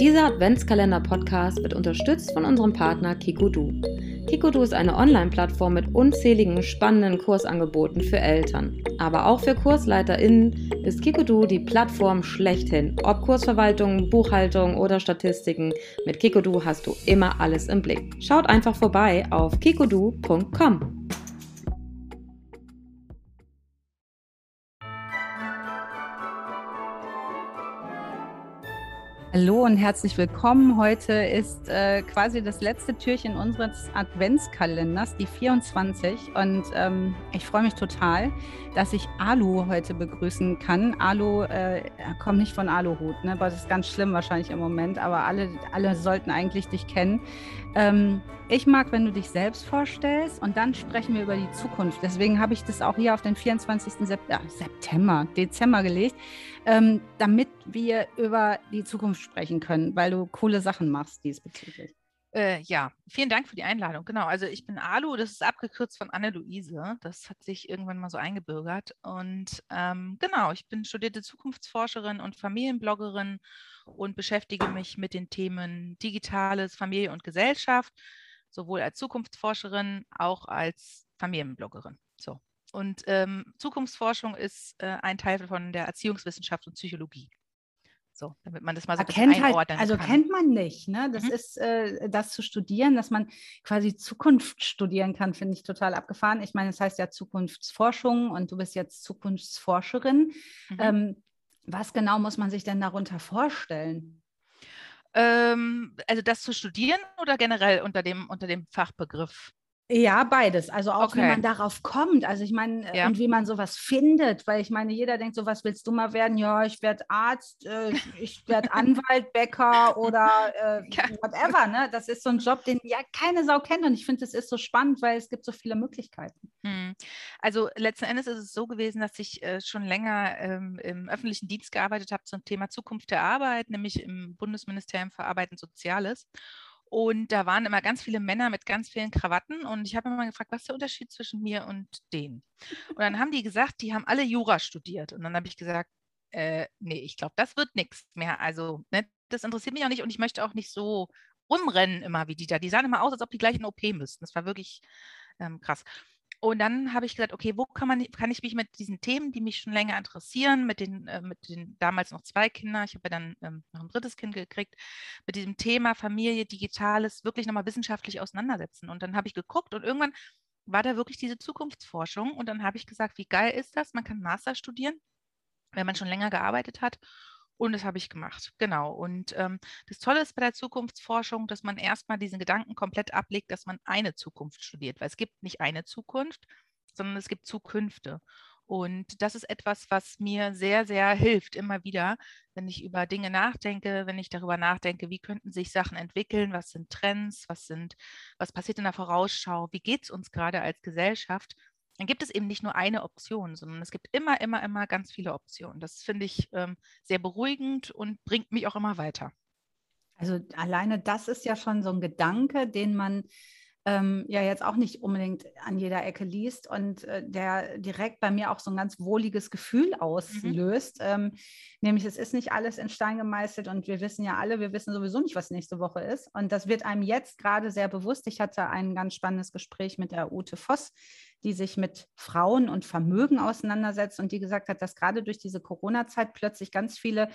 Dieser Adventskalender-Podcast wird unterstützt von unserem Partner Kikodu. Kikodu ist eine Online-Plattform mit unzähligen spannenden Kursangeboten für Eltern. Aber auch für KursleiterInnen ist Kikodu die Plattform schlechthin. Ob Kursverwaltung, Buchhaltung oder Statistiken, mit Kikodu hast du immer alles im Blick. Schaut einfach vorbei auf kikodu.com. Hallo und herzlich willkommen. Heute ist äh, quasi das letzte Türchen unseres Adventskalenders, die 24. Und ähm, ich freue mich total, dass ich Alu heute begrüßen kann. Alu äh, kommt nicht von Aluhut, ne? das ist ganz schlimm wahrscheinlich im Moment, aber alle, alle sollten eigentlich dich kennen. Ähm, ich mag, wenn du dich selbst vorstellst und dann sprechen wir über die Zukunft. Deswegen habe ich das auch hier auf den 24. Sep äh, September, Dezember gelegt, ähm, damit wir über die Zukunft sprechen können, weil du coole Sachen machst diesbezüglich. Äh, ja, vielen Dank für die Einladung. Genau, also ich bin Alu, das ist abgekürzt von Anne-Luise. Das hat sich irgendwann mal so eingebürgert. Und ähm, genau, ich bin studierte Zukunftsforscherin und Familienbloggerin und beschäftige mich mit den Themen Digitales, Familie und Gesellschaft sowohl als Zukunftsforscherin, auch als Familienbloggerin. So. Und ähm, Zukunftsforschung ist äh, ein Teil von der Erziehungswissenschaft und Psychologie. So, damit man das mal so ein halt, Also kann. kennt man nicht. Ne? Das mhm. ist äh, das zu studieren, dass man quasi Zukunft studieren kann, finde ich total abgefahren. Ich meine, es das heißt ja Zukunftsforschung und du bist jetzt Zukunftsforscherin. Mhm. Ähm, was genau muss man sich denn darunter vorstellen? Ähm, also das zu studieren oder generell unter dem, unter dem Fachbegriff? Ja, beides. Also auch okay. wie man darauf kommt. Also ich meine, äh, ja. und wie man sowas findet, weil ich meine, jeder denkt so, was willst du mal werden? Ja, ich werde Arzt, äh, ich werde Anwalt, Bäcker oder äh, whatever. Ne? Das ist so ein Job, den ja keine Sau kennt. Und ich finde, das ist so spannend, weil es gibt so viele Möglichkeiten. Hm. Also letzten Endes ist es so gewesen, dass ich äh, schon länger ähm, im öffentlichen Dienst gearbeitet habe zum Thema Zukunft der Arbeit, nämlich im Bundesministerium für Arbeit und Soziales. Und da waren immer ganz viele Männer mit ganz vielen Krawatten. Und ich habe immer gefragt, was ist der Unterschied zwischen mir und denen? Und dann haben die gesagt, die haben alle Jura studiert. Und dann habe ich gesagt, äh, nee, ich glaube, das wird nichts mehr. Also, ne, das interessiert mich auch nicht und ich möchte auch nicht so rumrennen immer wie die da. Die sahen immer aus, als ob die gleich in OP müssten. Das war wirklich ähm, krass. Und dann habe ich gesagt, okay, wo kann, man, kann ich mich mit diesen Themen, die mich schon länger interessieren, mit den, äh, mit den damals noch zwei Kindern, ich habe ja dann ähm, noch ein drittes Kind gekriegt, mit diesem Thema Familie, Digitales wirklich nochmal wissenschaftlich auseinandersetzen. Und dann habe ich geguckt und irgendwann war da wirklich diese Zukunftsforschung. Und dann habe ich gesagt, wie geil ist das? Man kann Master studieren, wenn man schon länger gearbeitet hat und das habe ich gemacht, genau. Und ähm, das Tolle ist bei der Zukunftsforschung, dass man erstmal diesen Gedanken komplett ablegt, dass man eine Zukunft studiert, weil es gibt nicht eine Zukunft, sondern es gibt Zukünfte. Und das ist etwas, was mir sehr, sehr hilft, immer wieder, wenn ich über Dinge nachdenke, wenn ich darüber nachdenke, wie könnten sich Sachen entwickeln, was sind Trends, was sind, was passiert in der Vorausschau, wie geht es uns gerade als Gesellschaft dann gibt es eben nicht nur eine Option, sondern es gibt immer, immer, immer ganz viele Optionen. Das finde ich ähm, sehr beruhigend und bringt mich auch immer weiter. Also alleine das ist ja schon so ein Gedanke, den man ähm, ja jetzt auch nicht unbedingt an jeder Ecke liest und äh, der direkt bei mir auch so ein ganz wohliges Gefühl mhm. auslöst. Mhm. Ähm, nämlich, es ist nicht alles in Stein gemeißelt und wir wissen ja alle, wir wissen sowieso nicht, was nächste Woche ist. Und das wird einem jetzt gerade sehr bewusst. Ich hatte ein ganz spannendes Gespräch mit der Ute Voss, die sich mit Frauen und Vermögen auseinandersetzt und die gesagt hat, dass gerade durch diese Corona-Zeit plötzlich ganz viele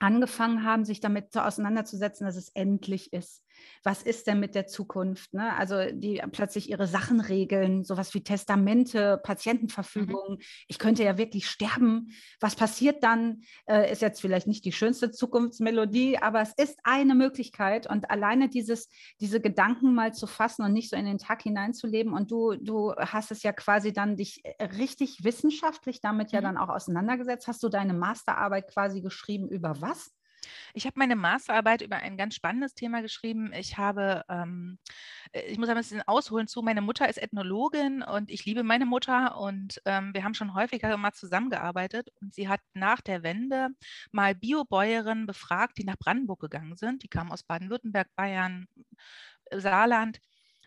angefangen haben, sich damit so auseinanderzusetzen, dass es endlich ist was ist denn mit der Zukunft? Ne? Also die plötzlich ihre Sachen regeln, sowas wie Testamente, Patientenverfügungen. Mhm. Ich könnte ja wirklich sterben. Was passiert dann? Äh, ist jetzt vielleicht nicht die schönste Zukunftsmelodie, aber es ist eine Möglichkeit. Und alleine dieses, diese Gedanken mal zu fassen und nicht so in den Tag hineinzuleben. Und du, du hast es ja quasi dann dich äh, richtig wissenschaftlich damit mhm. ja dann auch auseinandergesetzt. Hast du deine Masterarbeit quasi geschrieben über was? Ich habe meine Masterarbeit über ein ganz spannendes Thema geschrieben. Ich habe, ähm, äh, ich muss ein bisschen ausholen zu, meine Mutter ist Ethnologin und ich liebe meine Mutter und ähm, wir haben schon häufiger mal zusammengearbeitet und sie hat nach der Wende mal Biobäuerinnen befragt, die nach Brandenburg gegangen sind. Die kamen aus Baden-Württemberg, Bayern, Saarland.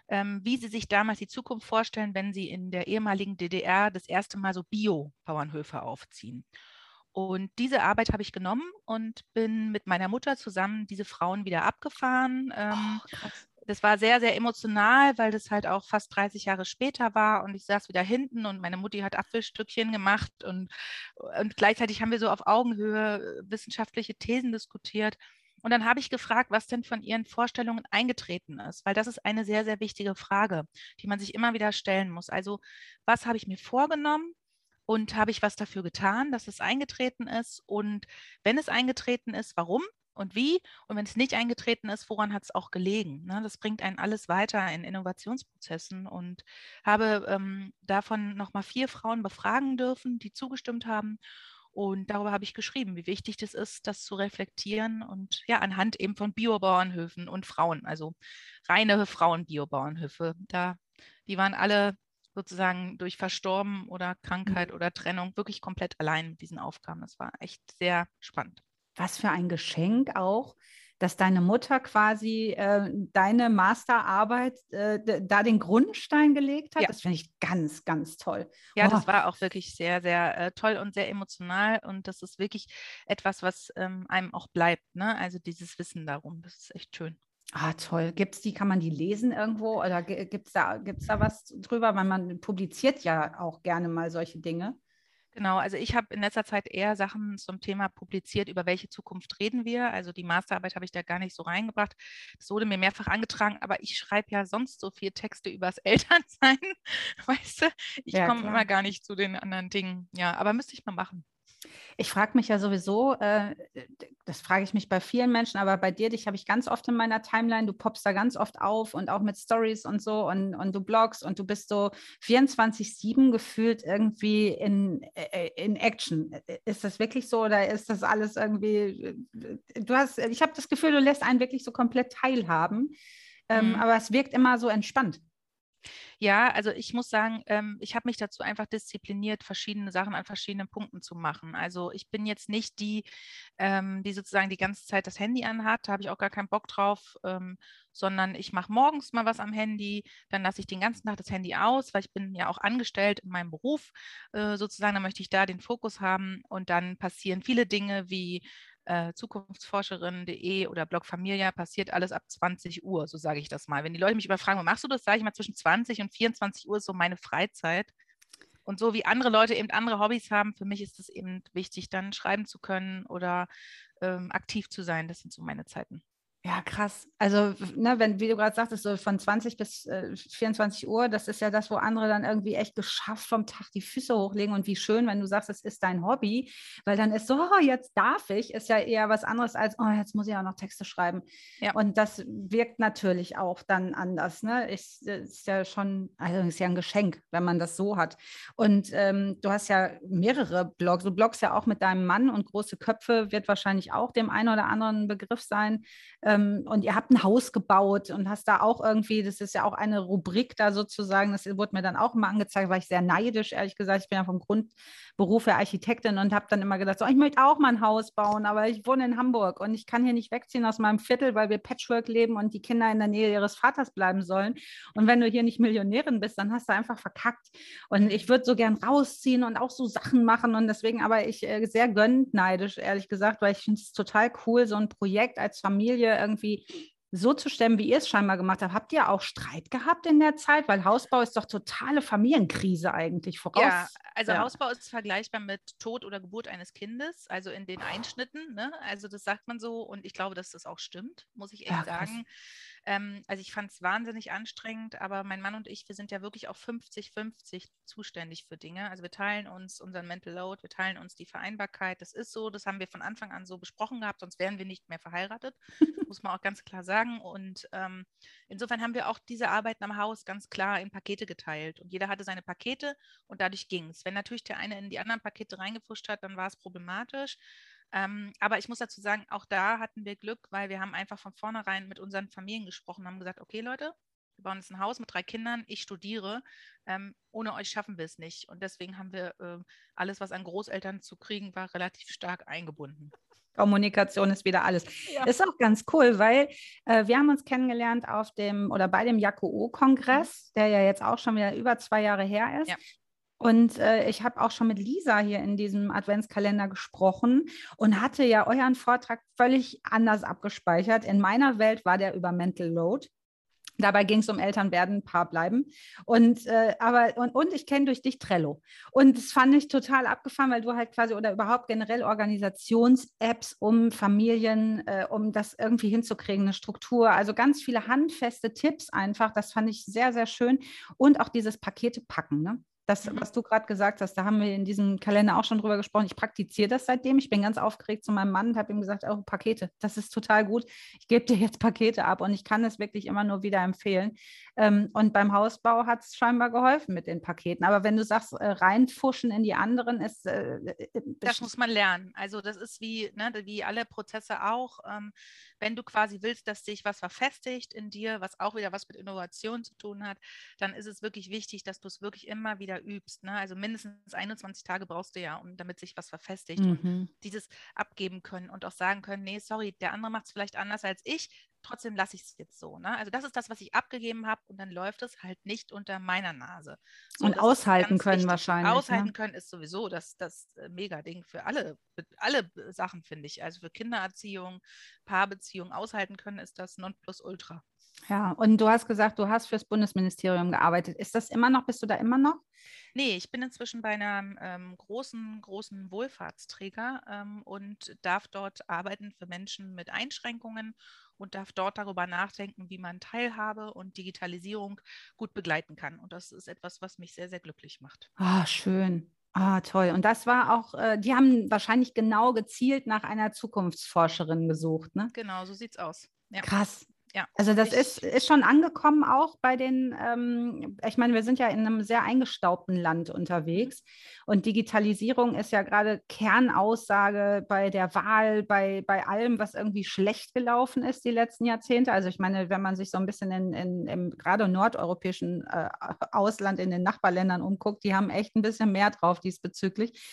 Ähm, wie sie sich damals die Zukunft vorstellen, wenn sie in der ehemaligen DDR das erste Mal so Bio-Bauernhöfe aufziehen. Und diese Arbeit habe ich genommen und bin mit meiner Mutter zusammen diese Frauen wieder abgefahren. Ähm, oh, das war sehr, sehr emotional, weil das halt auch fast 30 Jahre später war und ich saß wieder hinten und meine Mutti hat Apfelstückchen gemacht und, und gleichzeitig haben wir so auf Augenhöhe äh, wissenschaftliche Thesen diskutiert. Und dann habe ich gefragt, was denn von ihren Vorstellungen eingetreten ist, weil das ist eine sehr, sehr wichtige Frage, die man sich immer wieder stellen muss. Also, was habe ich mir vorgenommen? Und habe ich was dafür getan, dass es eingetreten ist? Und wenn es eingetreten ist, warum? und wie. Und wenn es nicht eingetreten ist, woran hat es auch gelegen? Ne? Das bringt einen alles weiter in Innovationsprozessen und habe ähm, davon nochmal vier Frauen befragen dürfen, die zugestimmt haben. Und darüber habe ich geschrieben, wie wichtig das ist, das zu reflektieren und ja, anhand eben von Biobauernhöfen und Frauen, also reine Frauen-Biobauernhöfe. Da, die waren alle sozusagen durch Verstorben oder Krankheit mhm. oder Trennung wirklich komplett allein mit diesen Aufgaben. Das war echt sehr spannend. Was für ein Geschenk auch, dass deine Mutter quasi äh, deine Masterarbeit äh, da den Grundstein gelegt hat. Ja. Das finde ich ganz, ganz toll. Ja, oh. das war auch wirklich sehr, sehr äh, toll und sehr emotional. Und das ist wirklich etwas, was ähm, einem auch bleibt. Ne? Also dieses Wissen darum, das ist echt schön. Ah, toll. Gibt's die, kann man die lesen irgendwo oder gibt es da, gibt's da was drüber? Weil man publiziert ja auch gerne mal solche Dinge. Genau, also ich habe in letzter Zeit eher Sachen zum Thema publiziert, über welche Zukunft reden wir. Also die Masterarbeit habe ich da gar nicht so reingebracht. Das wurde mir mehrfach angetragen, aber ich schreibe ja sonst so viel Texte übers Elternsein, weißt du? Ich ja, komme immer gar nicht zu den anderen Dingen. Ja, aber müsste ich mal machen. Ich frage mich ja sowieso, äh, das frage ich mich bei vielen Menschen, aber bei dir, dich habe ich ganz oft in meiner Timeline, du poppst da ganz oft auf und auch mit Stories und so und, und du bloggst und du bist so 24-7 gefühlt irgendwie in, äh, in Action. Ist das wirklich so oder ist das alles irgendwie, du hast, ich habe das Gefühl, du lässt einen wirklich so komplett teilhaben, ähm, mhm. aber es wirkt immer so entspannt. Ja, also ich muss sagen, ähm, ich habe mich dazu einfach diszipliniert, verschiedene Sachen an verschiedenen Punkten zu machen. Also ich bin jetzt nicht die, ähm, die sozusagen die ganze Zeit das Handy anhat, da habe ich auch gar keinen Bock drauf, ähm, sondern ich mache morgens mal was am Handy, dann lasse ich den ganzen Tag das Handy aus, weil ich bin ja auch angestellt in meinem Beruf äh, sozusagen, da möchte ich da den Fokus haben und dann passieren viele Dinge wie äh, zukunftsforscherin.de oder Blog Familia passiert alles ab 20 Uhr, so sage ich das mal. Wenn die Leute mich überfragen, machst du das, sage ich mal, zwischen 20 und 24 Uhr ist so meine Freizeit. Und so wie andere Leute eben andere Hobbys haben, für mich ist es eben wichtig, dann schreiben zu können oder ähm, aktiv zu sein. Das sind so meine Zeiten. Ja, krass. Also, ne, wenn, wie du gerade sagtest, so von 20 bis äh, 24 Uhr, das ist ja das, wo andere dann irgendwie echt geschafft vom Tag die Füße hochlegen. Und wie schön, wenn du sagst, es ist dein Hobby, weil dann ist so, oh, jetzt darf ich, ist ja eher was anderes als, oh, jetzt muss ich auch noch Texte schreiben. Ja. Und das wirkt natürlich auch dann anders. Ne? Ich, ist ja schon, also ist ja ein Geschenk, wenn man das so hat. Und ähm, du hast ja mehrere Blogs. Du bloggst ja auch mit deinem Mann und große Köpfe wird wahrscheinlich auch dem einen oder anderen Begriff sein. Ähm, ähm, und ihr habt ein Haus gebaut und hast da auch irgendwie, das ist ja auch eine Rubrik da sozusagen, das wurde mir dann auch immer angezeigt, war ich sehr neidisch, ehrlich gesagt. Ich bin ja vom Grundberuf her Architektin und habe dann immer gedacht, so, ich möchte auch mal ein Haus bauen, aber ich wohne in Hamburg und ich kann hier nicht wegziehen aus meinem Viertel, weil wir Patchwork leben und die Kinder in der Nähe ihres Vaters bleiben sollen. Und wenn du hier nicht Millionärin bist, dann hast du einfach verkackt. Und ich würde so gern rausziehen und auch so Sachen machen und deswegen aber ich äh, sehr gönnend neidisch, ehrlich gesagt, weil ich finde es total cool, so ein Projekt als Familie irgendwie so zu stemmen, wie ihr es scheinbar gemacht habt. Habt ihr auch Streit gehabt in der Zeit? Weil Hausbau ist doch totale Familienkrise eigentlich voraus. Ja, also ja. Hausbau ist vergleichbar mit Tod oder Geburt eines Kindes, also in den Einschnitten. Ne? Also das sagt man so und ich glaube, dass das auch stimmt, muss ich echt ja, sagen. Ähm, also ich fand es wahnsinnig anstrengend, aber mein Mann und ich, wir sind ja wirklich auch 50-50 zuständig für Dinge. Also wir teilen uns unseren Mental Load, wir teilen uns die Vereinbarkeit. Das ist so, das haben wir von Anfang an so besprochen gehabt, sonst wären wir nicht mehr verheiratet, muss man auch ganz klar sagen. Und ähm, insofern haben wir auch diese Arbeiten am Haus ganz klar in Pakete geteilt. Und jeder hatte seine Pakete und dadurch ging es. Wenn natürlich der eine in die anderen Pakete reingefuscht hat, dann war es problematisch. Ähm, aber ich muss dazu sagen, auch da hatten wir Glück, weil wir haben einfach von vornherein mit unseren Familien gesprochen, haben gesagt, okay Leute, wir bauen jetzt ein Haus mit drei Kindern, ich studiere, ähm, ohne euch schaffen wir es nicht. Und deswegen haben wir äh, alles, was an Großeltern zu kriegen war, relativ stark eingebunden. Kommunikation ist wieder alles. Ja. Ist auch ganz cool, weil äh, wir haben uns kennengelernt auf dem oder bei dem JAKO-Kongress, mhm. der ja jetzt auch schon wieder über zwei Jahre her ist. Ja. Und äh, ich habe auch schon mit Lisa hier in diesem Adventskalender gesprochen und hatte ja euren Vortrag völlig anders abgespeichert. In meiner Welt war der über Mental Load. Dabei ging es um Eltern werden, Paar bleiben. Und, äh, aber, und, und ich kenne durch dich Trello. Und das fand ich total abgefahren, weil du halt quasi oder überhaupt generell Organisations-Apps um Familien, äh, um das irgendwie hinzukriegen, eine Struktur. Also ganz viele handfeste Tipps einfach. Das fand ich sehr, sehr schön. Und auch dieses Pakete packen. Ne? Das, mhm. was du gerade gesagt hast, da haben wir in diesem Kalender auch schon drüber gesprochen. Ich praktiziere das seitdem. Ich bin ganz aufgeregt zu meinem Mann und habe ihm gesagt, oh, Pakete, das ist total gut. Ich gebe dir jetzt Pakete ab und ich kann es wirklich immer nur wieder empfehlen. Ähm, und beim Hausbau hat es scheinbar geholfen mit den Paketen. Aber wenn du sagst, äh, reinfuschen in die anderen, ist. Äh, äh das muss man lernen. Also, das ist wie, ne, wie alle Prozesse auch. Ähm, wenn du quasi willst, dass sich was verfestigt in dir, was auch wieder was mit Innovation zu tun hat, dann ist es wirklich wichtig, dass du es wirklich immer wieder übst. Ne? Also mindestens 21 Tage brauchst du ja, um damit sich was verfestigt. Mhm. Und dieses abgeben können und auch sagen können, nee, sorry, der andere macht es vielleicht anders als ich, trotzdem lasse ich es jetzt so. Ne? Also das ist das, was ich abgegeben habe und dann läuft es halt nicht unter meiner Nase. So, und aushalten können wichtig. wahrscheinlich. Ne? Aushalten ne? können ist sowieso das, das äh, Mega-Ding für alle, alle Sachen, finde ich. Also für Kindererziehung, Paarbeziehung, aushalten können ist das Nonplusultra. Ja, und du hast gesagt, du hast fürs Bundesministerium gearbeitet. Ist das immer noch, bist du da immer noch? Nee, ich bin inzwischen bei einem ähm, großen, großen Wohlfahrtsträger ähm, und darf dort arbeiten für Menschen mit Einschränkungen und darf dort darüber nachdenken, wie man Teilhabe und Digitalisierung gut begleiten kann. Und das ist etwas, was mich sehr, sehr glücklich macht. Ah, schön. Ah, toll. Und das war auch, äh, die haben wahrscheinlich genau gezielt nach einer Zukunftsforscherin gesucht, ne? Genau, so sieht's aus. Ja. Krass. Ja, also das ist, ist schon angekommen auch bei den, ähm, ich meine, wir sind ja in einem sehr eingestaubten Land unterwegs und Digitalisierung ist ja gerade Kernaussage bei der Wahl, bei, bei allem, was irgendwie schlecht gelaufen ist die letzten Jahrzehnte. Also ich meine, wenn man sich so ein bisschen in, in, im gerade nordeuropäischen äh, Ausland, in den Nachbarländern umguckt, die haben echt ein bisschen mehr drauf diesbezüglich.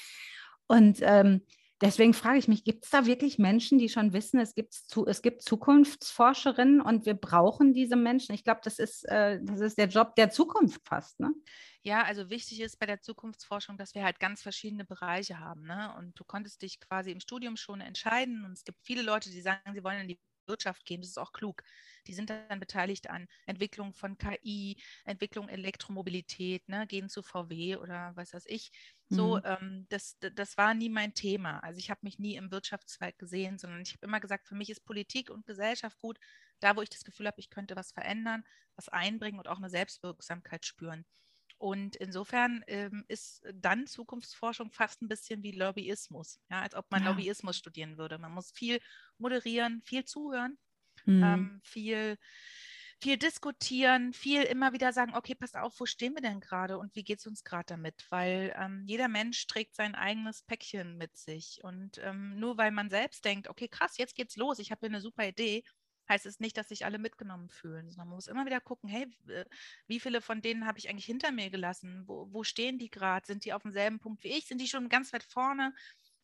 Und ähm, Deswegen frage ich mich, gibt es da wirklich Menschen, die schon wissen, es gibt, zu, es gibt Zukunftsforscherinnen und wir brauchen diese Menschen? Ich glaube, das, ist, äh, das ist der Job der Zukunft fast. Ne? Ja, also wichtig ist bei der Zukunftsforschung, dass wir halt ganz verschiedene Bereiche haben. Ne? Und du konntest dich quasi im Studium schon entscheiden. Und es gibt viele Leute, die sagen, sie wollen in die Wirtschaft gehen. Das ist auch klug. Die sind dann beteiligt an Entwicklung von KI, Entwicklung Elektromobilität, ne, gehen zu VW oder was weiß ich. So, mhm. ähm, das, das war nie mein Thema. Also ich habe mich nie im Wirtschaftszweig gesehen, sondern ich habe immer gesagt, für mich ist Politik und Gesellschaft gut, da wo ich das Gefühl habe, ich könnte was verändern, was einbringen und auch eine Selbstwirksamkeit spüren. Und insofern ähm, ist dann Zukunftsforschung fast ein bisschen wie Lobbyismus, ja, als ob man ja. Lobbyismus studieren würde. Man muss viel moderieren, viel zuhören, mhm. ähm, viel, viel diskutieren, viel immer wieder sagen, okay, passt auf, wo stehen wir denn gerade und wie geht es uns gerade damit? Weil ähm, jeder Mensch trägt sein eigenes Päckchen mit sich. Und ähm, nur weil man selbst denkt, okay, krass, jetzt geht's los, ich habe hier eine super Idee, heißt es nicht, dass sich alle mitgenommen fühlen, sondern man muss immer wieder gucken, hey, äh, wie viele von denen habe ich eigentlich hinter mir gelassen? Wo, wo stehen die gerade? Sind die auf demselben Punkt wie ich? Sind die schon ganz weit vorne?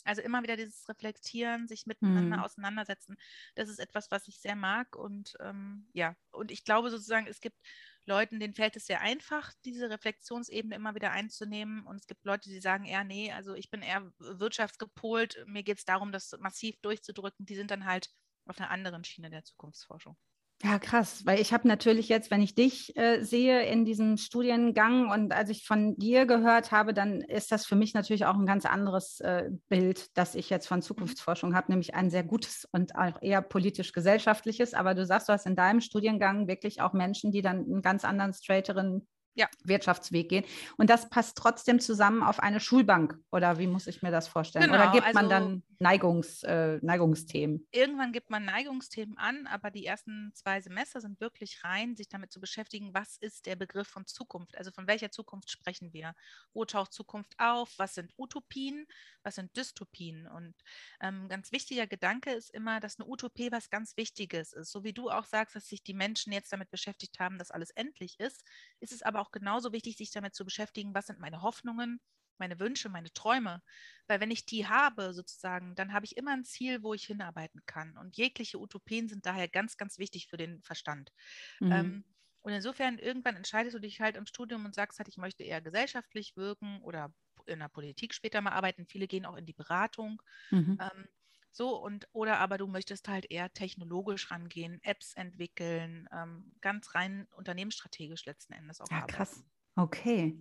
Also immer wieder dieses Reflektieren, sich miteinander hm. auseinandersetzen, das ist etwas, was ich sehr mag. Und ähm, ja, und ich glaube sozusagen, es gibt Leuten, denen fällt es sehr einfach, diese Reflexionsebene immer wieder einzunehmen. Und es gibt Leute, die sagen eher, nee, also ich bin eher wirtschaftsgepolt, mir geht es darum, das massiv durchzudrücken. Die sind dann halt auf einer anderen Schiene der Zukunftsforschung. Ja, krass, weil ich habe natürlich jetzt, wenn ich dich äh, sehe in diesem Studiengang und als ich von dir gehört habe, dann ist das für mich natürlich auch ein ganz anderes äh, Bild, das ich jetzt von mhm. Zukunftsforschung habe, nämlich ein sehr gutes und auch eher politisch-gesellschaftliches. Aber du sagst, du hast in deinem Studiengang wirklich auch Menschen, die dann einen ganz anderen, straighteren ja. Wirtschaftsweg gehen. Und das passt trotzdem zusammen auf eine Schulbank. Oder wie muss ich mir das vorstellen? Genau, Oder gibt also, man dann Neigungs, äh, Neigungsthemen? Irgendwann gibt man Neigungsthemen an, aber die ersten zwei Semester sind wirklich rein, sich damit zu beschäftigen, was ist der Begriff von Zukunft? Also von welcher Zukunft sprechen wir? Wo taucht Zukunft auf? Was sind Utopien? Was sind Dystopien? Und ähm, ganz wichtiger Gedanke ist immer, dass eine Utopie was ganz Wichtiges ist. So wie du auch sagst, dass sich die Menschen jetzt damit beschäftigt haben, dass alles endlich ist, ist es aber auch auch genauso wichtig, sich damit zu beschäftigen, was sind meine Hoffnungen, meine Wünsche, meine Träume. Weil wenn ich die habe, sozusagen, dann habe ich immer ein Ziel, wo ich hinarbeiten kann. Und jegliche Utopien sind daher ganz, ganz wichtig für den Verstand. Mhm. Ähm, Und insofern, irgendwann entscheidest du dich halt im Studium und sagst halt, ich möchte eher gesellschaftlich wirken oder in der Politik später mal arbeiten. Viele gehen auch in die Beratung. Mhm. Ähm, so und oder aber du möchtest halt eher technologisch rangehen, Apps entwickeln, ähm, ganz rein unternehmensstrategisch letzten Endes auch. Ja, arbeiten. krass. Okay.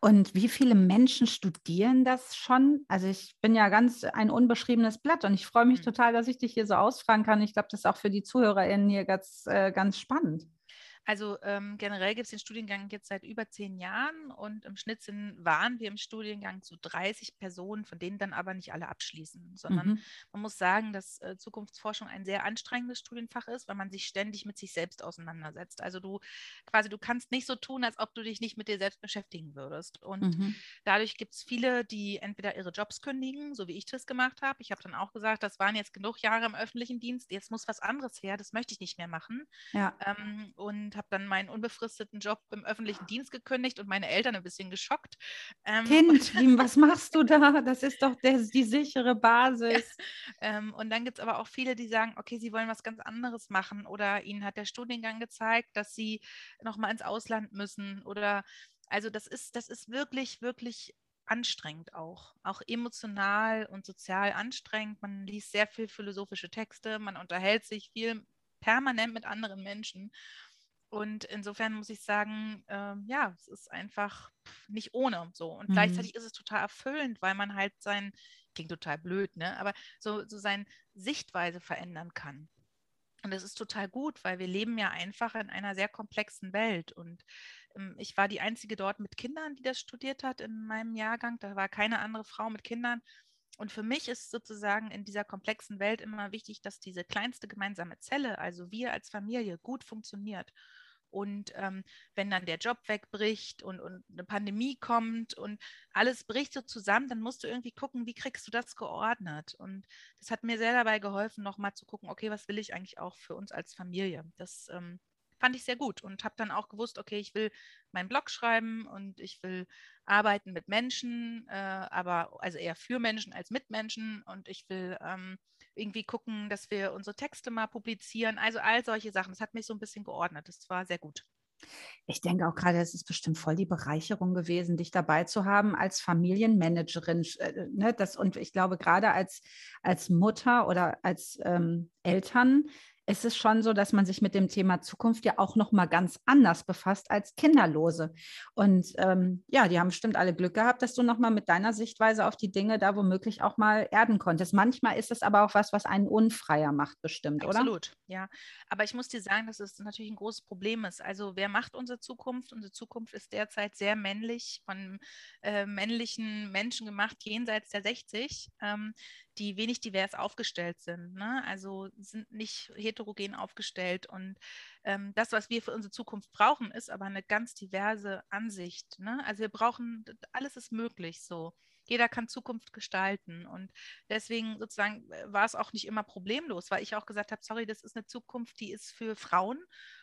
Und wie viele Menschen studieren das schon? Also ich bin ja ganz ein unbeschriebenes Blatt und ich freue mich mhm. total, dass ich dich hier so ausfragen kann. Ich glaube, das ist auch für die ZuhörerInnen hier ganz, äh, ganz spannend. Also ähm, generell gibt es den Studiengang jetzt seit über zehn Jahren und im Schnitt sind, waren wir im Studiengang zu 30 Personen, von denen dann aber nicht alle abschließen, sondern mhm. man muss sagen, dass äh, Zukunftsforschung ein sehr anstrengendes Studienfach ist, weil man sich ständig mit sich selbst auseinandersetzt. Also du quasi, du kannst nicht so tun, als ob du dich nicht mit dir selbst beschäftigen würdest. Und mhm. dadurch gibt es viele, die entweder ihre Jobs kündigen, so wie ich das gemacht habe. Ich habe dann auch gesagt, das waren jetzt genug Jahre im öffentlichen Dienst, jetzt muss was anderes her, das möchte ich nicht mehr machen. Ja. Ähm, und und habe dann meinen unbefristeten Job im öffentlichen Dienst gekündigt und meine Eltern ein bisschen geschockt. Ähm, kind, was machst du da? Das ist doch der, die sichere Basis. Ja, ähm, und dann gibt es aber auch viele, die sagen, okay, sie wollen was ganz anderes machen oder ihnen hat der Studiengang gezeigt, dass sie nochmal ins Ausland müssen oder also das ist, das ist wirklich, wirklich anstrengend auch, auch emotional und sozial anstrengend. Man liest sehr viel philosophische Texte, man unterhält sich viel permanent mit anderen Menschen. Und insofern muss ich sagen, äh, ja, es ist einfach nicht ohne so. Und mhm. gleichzeitig ist es total erfüllend, weil man halt sein, klingt total blöd, ne? Aber so, so seine Sichtweise verändern kann. Und das ist total gut, weil wir leben ja einfach in einer sehr komplexen Welt. Und ähm, ich war die einzige dort mit Kindern, die das studiert hat in meinem Jahrgang. Da war keine andere Frau mit Kindern. Und für mich ist sozusagen in dieser komplexen Welt immer wichtig, dass diese kleinste gemeinsame Zelle, also wir als Familie, gut funktioniert. Und ähm, wenn dann der Job wegbricht und, und eine Pandemie kommt und alles bricht so zusammen, dann musst du irgendwie gucken, wie kriegst du das geordnet. Und das hat mir sehr dabei geholfen, nochmal zu gucken, okay, was will ich eigentlich auch für uns als Familie? Das ähm, fand ich sehr gut und habe dann auch gewusst, okay, ich will meinen Blog schreiben und ich will arbeiten mit Menschen, äh, aber also eher für Menschen als mit Menschen und ich will ähm, irgendwie gucken, dass wir unsere Texte mal publizieren. Also all solche Sachen. Das hat mich so ein bisschen geordnet. Das war sehr gut. Ich denke auch gerade, es ist bestimmt voll die Bereicherung gewesen, dich dabei zu haben als Familienmanagerin. Äh, ne, das, und ich glaube, gerade als, als Mutter oder als ähm, Eltern ist es schon so, dass man sich mit dem Thema Zukunft ja auch noch mal ganz anders befasst als Kinderlose. Und ähm, ja, die haben bestimmt alle Glück gehabt, dass du noch mal mit deiner Sichtweise auf die Dinge da womöglich auch mal erden konntest. Manchmal ist es aber auch was, was einen unfreier macht, bestimmt, oder? Absolut, ja. Aber ich muss dir sagen, dass es natürlich ein großes Problem ist. Also wer macht unsere Zukunft? Unsere Zukunft ist derzeit sehr männlich, von äh, männlichen Menschen gemacht, jenseits der 60. Ähm, die wenig divers aufgestellt sind. Ne? Also sind nicht heterogen aufgestellt. Und ähm, das, was wir für unsere Zukunft brauchen, ist aber eine ganz diverse Ansicht. Ne? Also wir brauchen, alles ist möglich so. Jeder kann Zukunft gestalten. Und deswegen sozusagen äh, war es auch nicht immer problemlos, weil ich auch gesagt habe, sorry, das ist eine Zukunft, die ist für Frauen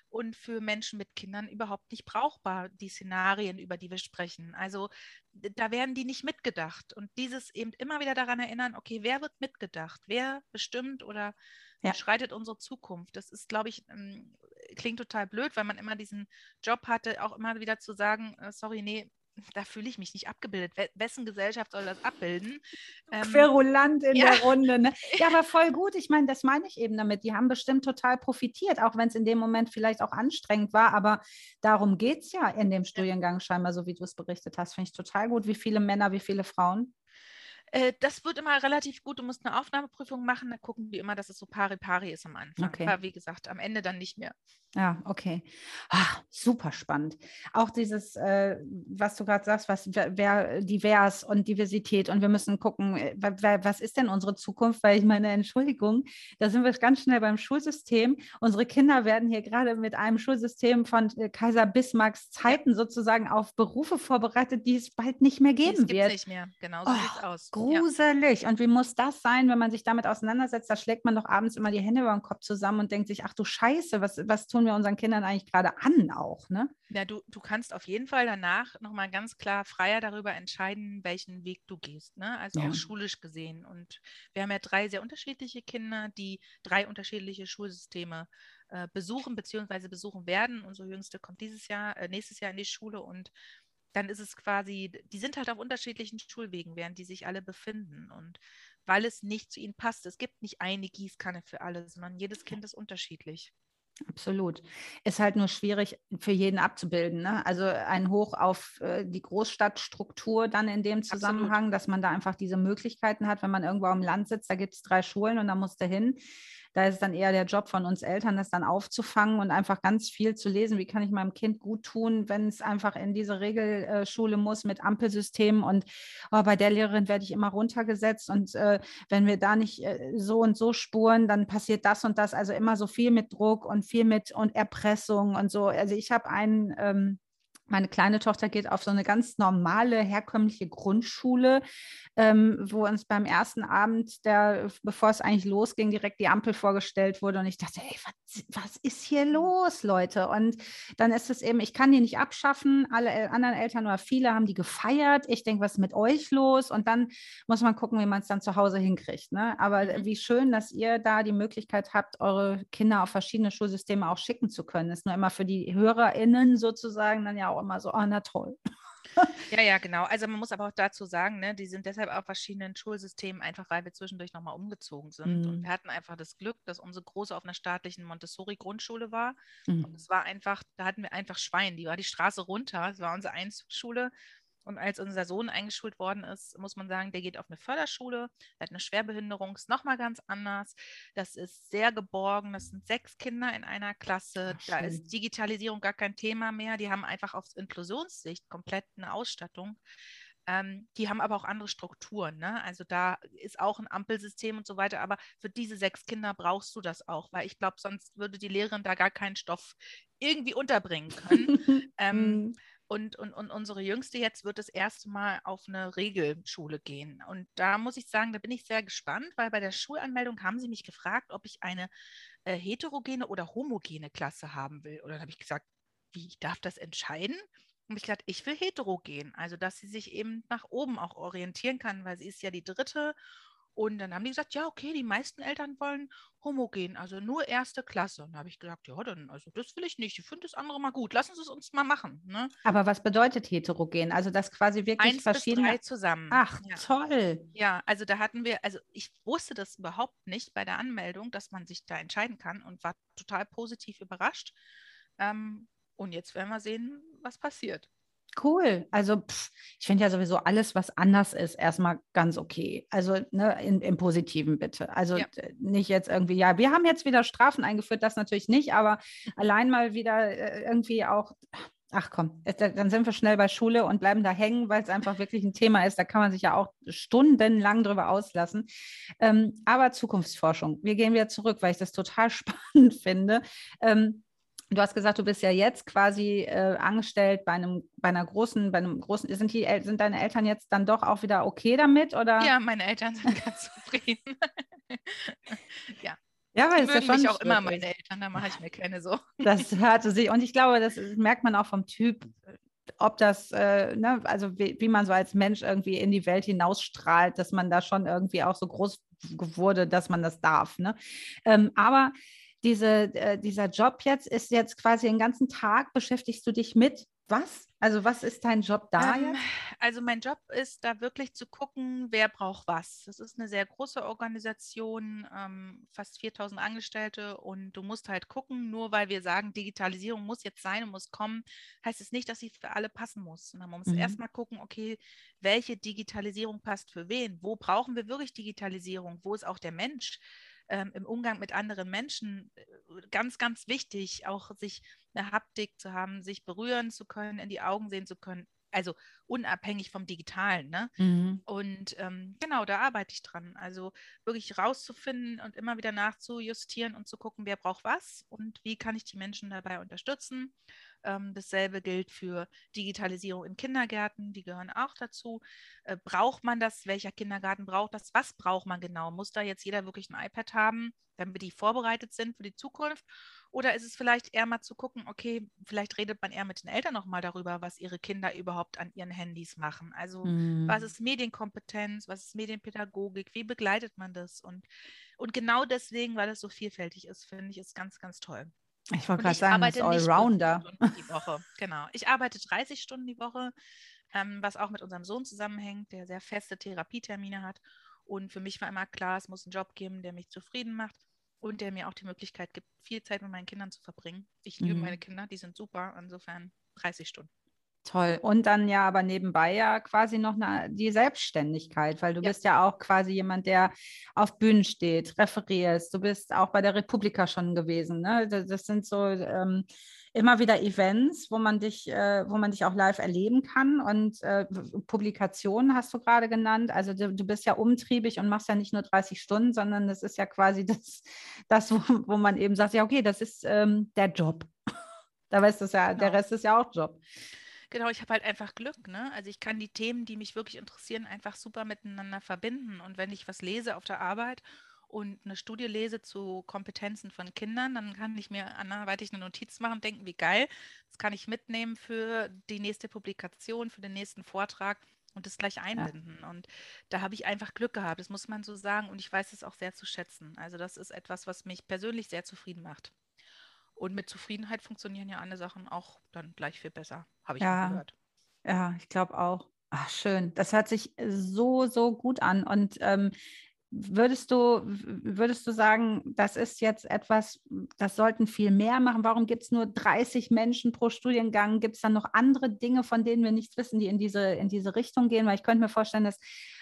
und für Menschen mit Kindern überhaupt nicht brauchbar, die Szenarien, über die wir sprechen. Also da werden die nicht mitgedacht. Und dieses eben immer wieder daran erinnern, okay, wer wird mitgedacht? Wer bestimmt oder ja. schreitet unsere Zukunft? Das ist, glaube ich, ähm, klingt total blöd, weil man immer diesen Job hatte, auch immer wieder zu sagen, äh, sorry, nee, da fühle ich mich nicht abgebildet. Wessen Gesellschaft soll das abbilden? Ähm, Querulant in ja. der Runde. Ne? Ja, aber voll gut. Ich meine, das meine ich eben damit. Die haben bestimmt total profitiert, auch wenn es in dem Moment vielleicht auch anstrengend war. Aber darum geht es ja in dem Studiengang scheinbar, so wie du es berichtet hast. Finde ich total gut. Wie viele Männer, wie viele Frauen? Äh, das wird immer relativ gut. Du musst eine Aufnahmeprüfung machen. Da gucken die immer, dass es so pari-pari ist am Anfang. Okay. Aber wie gesagt, am Ende dann nicht mehr. Ja, okay. Ach, super spannend. Auch dieses, äh, was du gerade sagst, was wer, divers und Diversität und wir müssen gucken, äh, wer, was ist denn unsere Zukunft? Weil ich meine, Entschuldigung, da sind wir ganz schnell beim Schulsystem. Unsere Kinder werden hier gerade mit einem Schulsystem von äh, Kaiser Bismarcks Zeiten sozusagen auf Berufe vorbereitet, die es bald nicht mehr geben die wird. nicht mehr, genau so oh, sieht es aus. Gruselig. Ja. Und wie muss das sein, wenn man sich damit auseinandersetzt? Da schlägt man doch abends immer die Hände über den Kopf zusammen und denkt sich, ach du Scheiße, was, was tun wir unseren Kindern eigentlich gerade an auch, ne? Ja, du, du kannst auf jeden Fall danach nochmal ganz klar freier darüber entscheiden, welchen Weg du gehst, ne? Also ja. auch schulisch gesehen. Und wir haben ja drei sehr unterschiedliche Kinder, die drei unterschiedliche Schulsysteme äh, besuchen bzw. besuchen werden. Unsere Jüngste kommt dieses Jahr, äh, nächstes Jahr in die Schule und dann ist es quasi, die sind halt auf unterschiedlichen Schulwegen, während die sich alle befinden. Und weil es nicht zu ihnen passt, es gibt nicht eine Gießkanne für alle, sondern jedes Kind ist unterschiedlich. Absolut. Ist halt nur schwierig für jeden abzubilden. Ne? Also ein Hoch auf äh, die Großstadtstruktur dann in dem Zusammenhang, Absolut. dass man da einfach diese Möglichkeiten hat, wenn man irgendwo am Land sitzt, da gibt es drei Schulen und da muss der hin. Da ist dann eher der Job von uns Eltern, das dann aufzufangen und einfach ganz viel zu lesen. Wie kann ich meinem Kind gut tun, wenn es einfach in diese Regelschule muss mit Ampelsystemen und oh, bei der Lehrerin werde ich immer runtergesetzt und äh, wenn wir da nicht äh, so und so spuren, dann passiert das und das. Also immer so viel mit Druck und viel mit und Erpressung und so. Also ich habe einen ähm, meine kleine Tochter geht auf so eine ganz normale, herkömmliche Grundschule, ähm, wo uns beim ersten Abend, der, bevor es eigentlich losging, direkt die Ampel vorgestellt wurde. Und ich dachte, ey, was, was ist hier los, Leute? Und dann ist es eben, ich kann die nicht abschaffen. Alle anderen Eltern oder viele haben die gefeiert. Ich denke, was ist mit euch los? Und dann muss man gucken, wie man es dann zu Hause hinkriegt. Ne? Aber mhm. wie schön, dass ihr da die Möglichkeit habt, eure Kinder auf verschiedene Schulsysteme auch schicken zu können. Das ist nur immer für die HörerInnen sozusagen dann ja auch immer so, oh, na toll. Ja, ja, genau. Also man muss aber auch dazu sagen, ne, die sind deshalb auf verschiedenen Schulsystemen, einfach weil wir zwischendurch nochmal umgezogen sind. Mhm. Und wir hatten einfach das Glück, dass unsere Große auf einer staatlichen Montessori-Grundschule war. Mhm. Und es war einfach, da hatten wir einfach Schwein, die war die Straße runter. Es war unsere Einzugsschule. Und als unser Sohn eingeschult worden ist, muss man sagen, der geht auf eine Förderschule, der hat eine Schwerbehinderung, ist nochmal ganz anders. Das ist sehr geborgen. Das sind sechs Kinder in einer Klasse. Ach, da ist Digitalisierung gar kein Thema mehr. Die haben einfach aus Inklusionssicht komplett eine Ausstattung. Ähm, die haben aber auch andere Strukturen. Ne? Also da ist auch ein Ampelsystem und so weiter. Aber für diese sechs Kinder brauchst du das auch, weil ich glaube, sonst würde die Lehrerin da gar keinen Stoff irgendwie unterbringen können. ähm, mhm. Und, und, und unsere Jüngste jetzt wird das erste Mal auf eine Regelschule gehen. Und da muss ich sagen, da bin ich sehr gespannt, weil bei der Schulanmeldung haben sie mich gefragt, ob ich eine äh, heterogene oder homogene Klasse haben will. Und dann habe ich gesagt, wie, ich darf das entscheiden? Und ich gesagt, ich will heterogen, also dass sie sich eben nach oben auch orientieren kann, weil sie ist ja die dritte und dann haben die gesagt, ja, okay, die meisten Eltern wollen homogen, also nur erste Klasse. Und da habe ich gesagt, ja, dann, also das will ich nicht. Ich finde das andere mal gut. Lassen Sie es uns mal machen. Ne? Aber was bedeutet heterogen? Also das quasi wirklich Eins verschiedene. Bis drei zusammen. Ach, ja. toll. Ja, also da hatten wir, also ich wusste das überhaupt nicht bei der Anmeldung, dass man sich da entscheiden kann und war total positiv überrascht. Ähm, und jetzt werden wir sehen, was passiert. Cool. Also pff, ich finde ja sowieso alles, was anders ist, erstmal ganz okay. Also ne, in, im Positiven bitte. Also ja. nicht jetzt irgendwie, ja, wir haben jetzt wieder Strafen eingeführt, das natürlich nicht, aber allein mal wieder äh, irgendwie auch, ach komm, dann sind wir schnell bei Schule und bleiben da hängen, weil es einfach wirklich ein Thema ist. Da kann man sich ja auch stundenlang drüber auslassen. Ähm, aber Zukunftsforschung, wir gehen wieder zurück, weil ich das total spannend finde. Ähm, Du hast gesagt, du bist ja jetzt quasi äh, angestellt bei einem, bei einer großen, bei einem großen, sind die, sind deine Eltern jetzt dann doch auch wieder okay damit? Oder? Ja, meine Eltern sind ganz zufrieden. ja. Ja, weil es ja schon mich auch immer meine Eltern, da mache ich mir keine so. Das hörte sich, und ich glaube, das merkt man auch vom Typ, ob das, äh, ne, also wie, wie, man so als Mensch irgendwie in die Welt hinausstrahlt, dass man da schon irgendwie auch so groß wurde, dass man das darf. Ne? Ähm, aber diese, äh, dieser Job jetzt ist jetzt quasi den ganzen Tag beschäftigst du dich mit was? Also was ist dein Job da ähm, jetzt? Also mein Job ist da wirklich zu gucken, wer braucht was. Das ist eine sehr große Organisation, ähm, fast 4000 Angestellte und du musst halt gucken, nur weil wir sagen, Digitalisierung muss jetzt sein und muss kommen, heißt es nicht, dass sie für alle passen muss. Und man muss mhm. erstmal gucken, okay, welche Digitalisierung passt für wen? Wo brauchen wir wirklich Digitalisierung? Wo ist auch der Mensch? Ähm, im Umgang mit anderen Menschen äh, ganz, ganz wichtig, auch sich eine Haptik zu haben, sich berühren zu können, in die Augen sehen zu können. Also unabhängig vom Digitalen. Ne? Mhm. Und ähm, genau, da arbeite ich dran. Also wirklich rauszufinden und immer wieder nachzujustieren und zu gucken, wer braucht was und wie kann ich die Menschen dabei unterstützen. Ähm, dasselbe gilt für Digitalisierung in Kindergärten, die gehören auch dazu. Äh, braucht man das? Welcher Kindergarten braucht das? Was braucht man genau? Muss da jetzt jeder wirklich ein iPad haben, damit die vorbereitet sind für die Zukunft? Oder ist es vielleicht eher mal zu gucken, okay, vielleicht redet man eher mit den Eltern nochmal darüber, was ihre Kinder überhaupt an ihren Handys machen. Also mhm. was ist Medienkompetenz, was ist Medienpädagogik, wie begleitet man das? Und Und genau deswegen, weil es so vielfältig ist, finde ich es ganz, ganz toll. Ich wollte gerade sagen, das ist Allrounder. Die Woche. Genau. Ich arbeite 30 Stunden die Woche, ähm, was auch mit unserem Sohn zusammenhängt, der sehr feste Therapietermine hat. Und für mich war immer klar, es muss einen Job geben, der mich zufrieden macht und der mir auch die Möglichkeit gibt, viel Zeit mit meinen Kindern zu verbringen. Ich liebe mhm. meine Kinder, die sind super, insofern 30 Stunden. Toll. Und dann ja aber nebenbei ja quasi noch eine, die Selbstständigkeit, weil du ja. bist ja auch quasi jemand, der auf Bühnen steht, referierst. Du bist auch bei der Republika schon gewesen. Ne? Das, das sind so ähm, immer wieder Events, wo man dich, äh, wo man dich auch live erleben kann. Und äh, Publikationen hast du gerade genannt. Also du, du, bist ja umtriebig und machst ja nicht nur 30 Stunden, sondern das ist ja quasi das, das wo, wo man eben sagt, ja, okay, das ist ähm, der Job. da weißt du ja, genau. der Rest ist ja auch Job. Genau, ich habe halt einfach Glück, ne? Also ich kann die Themen, die mich wirklich interessieren, einfach super miteinander verbinden. Und wenn ich was lese auf der Arbeit und eine Studie lese zu Kompetenzen von Kindern, dann kann ich mir anderweitig eine Notiz machen und denken, wie geil, das kann ich mitnehmen für die nächste Publikation, für den nächsten Vortrag und das gleich einbinden. Ja. Und da habe ich einfach Glück gehabt, das muss man so sagen. Und ich weiß es auch sehr zu schätzen. Also das ist etwas, was mich persönlich sehr zufrieden macht. Und mit Zufriedenheit funktionieren ja andere Sachen auch dann gleich viel besser, habe ich ja. gehört. Ja, ich glaube auch. Ach, schön. Das hört sich so, so gut an. Und ähm, würdest du, würdest du sagen, das ist jetzt etwas, das sollten viel mehr machen? Warum gibt es nur 30 Menschen pro Studiengang? Gibt es dann noch andere Dinge, von denen wir nichts wissen, die in diese, in diese Richtung gehen? Weil ich könnte mir vorstellen, dass